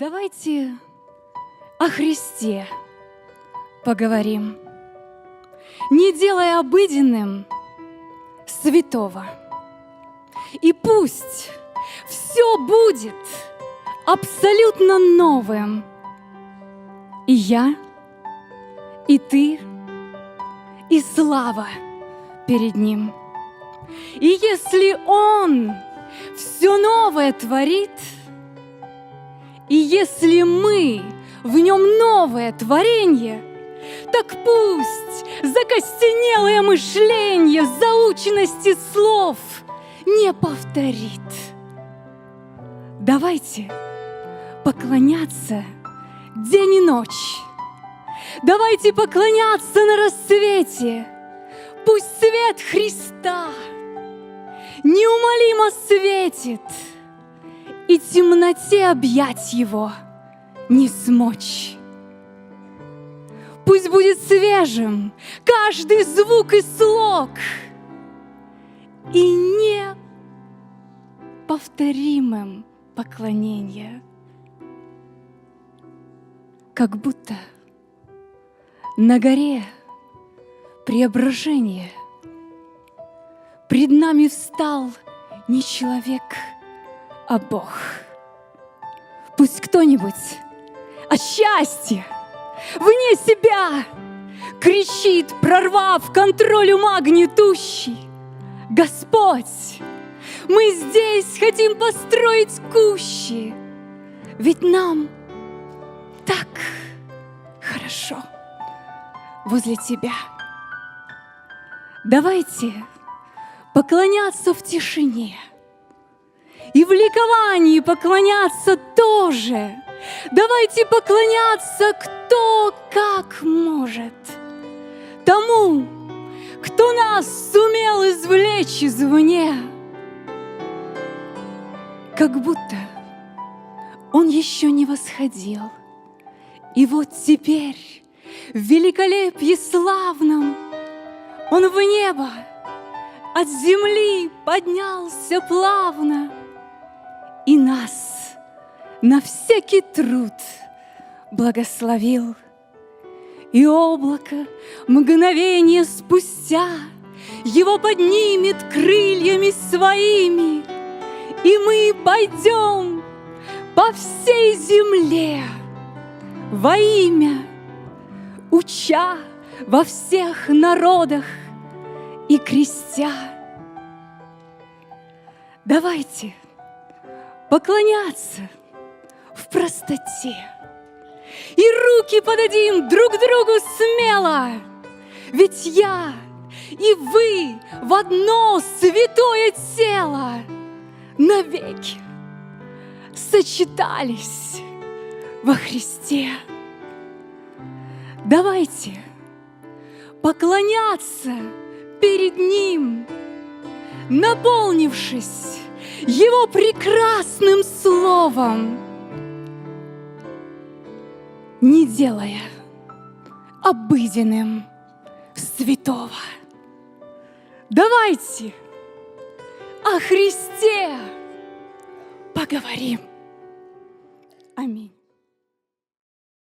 Давайте о Христе поговорим, не делая обыденным святого. И пусть все будет абсолютно новым. И я, и ты, и слава перед Ним. И если Он все новое творит, и если мы в нем новое творение, так пусть закостенелое мышление заученности слов не повторит. Давайте поклоняться день и ночь. Давайте поклоняться на рассвете. Пусть свет Христа неумолимо светит, и темноте объять его не смочь. Пусть будет свежим каждый звук и слог, и неповторимым поклонение, как будто на горе преображение. Пред нами встал не человек, а Бог. Пусть кто-нибудь от счастья вне себя кричит, прорвав контроль ума гнетущий. Господь, мы здесь хотим построить кущи, ведь нам так хорошо возле Тебя. Давайте поклоняться в тишине и в ликовании поклоняться тоже. Давайте поклоняться кто как может. Тому, кто нас сумел извлечь извне как будто он еще не восходил. И вот теперь в великолепии славном он в небо от земли поднялся плавно и нас на всякий труд благословил. И облако мгновение спустя его поднимет крыльями своими — и мы пойдем по всей земле во имя, уча во всех народах и крестя. Давайте поклоняться в простоте и руки подадим друг другу смело, ведь я и вы в одно святое тело — навеки сочетались во Христе. Давайте поклоняться перед Ним, наполнившись Его прекрасным словом, не делая обыденным святого. Давайте о Христе поговорим. Аминь.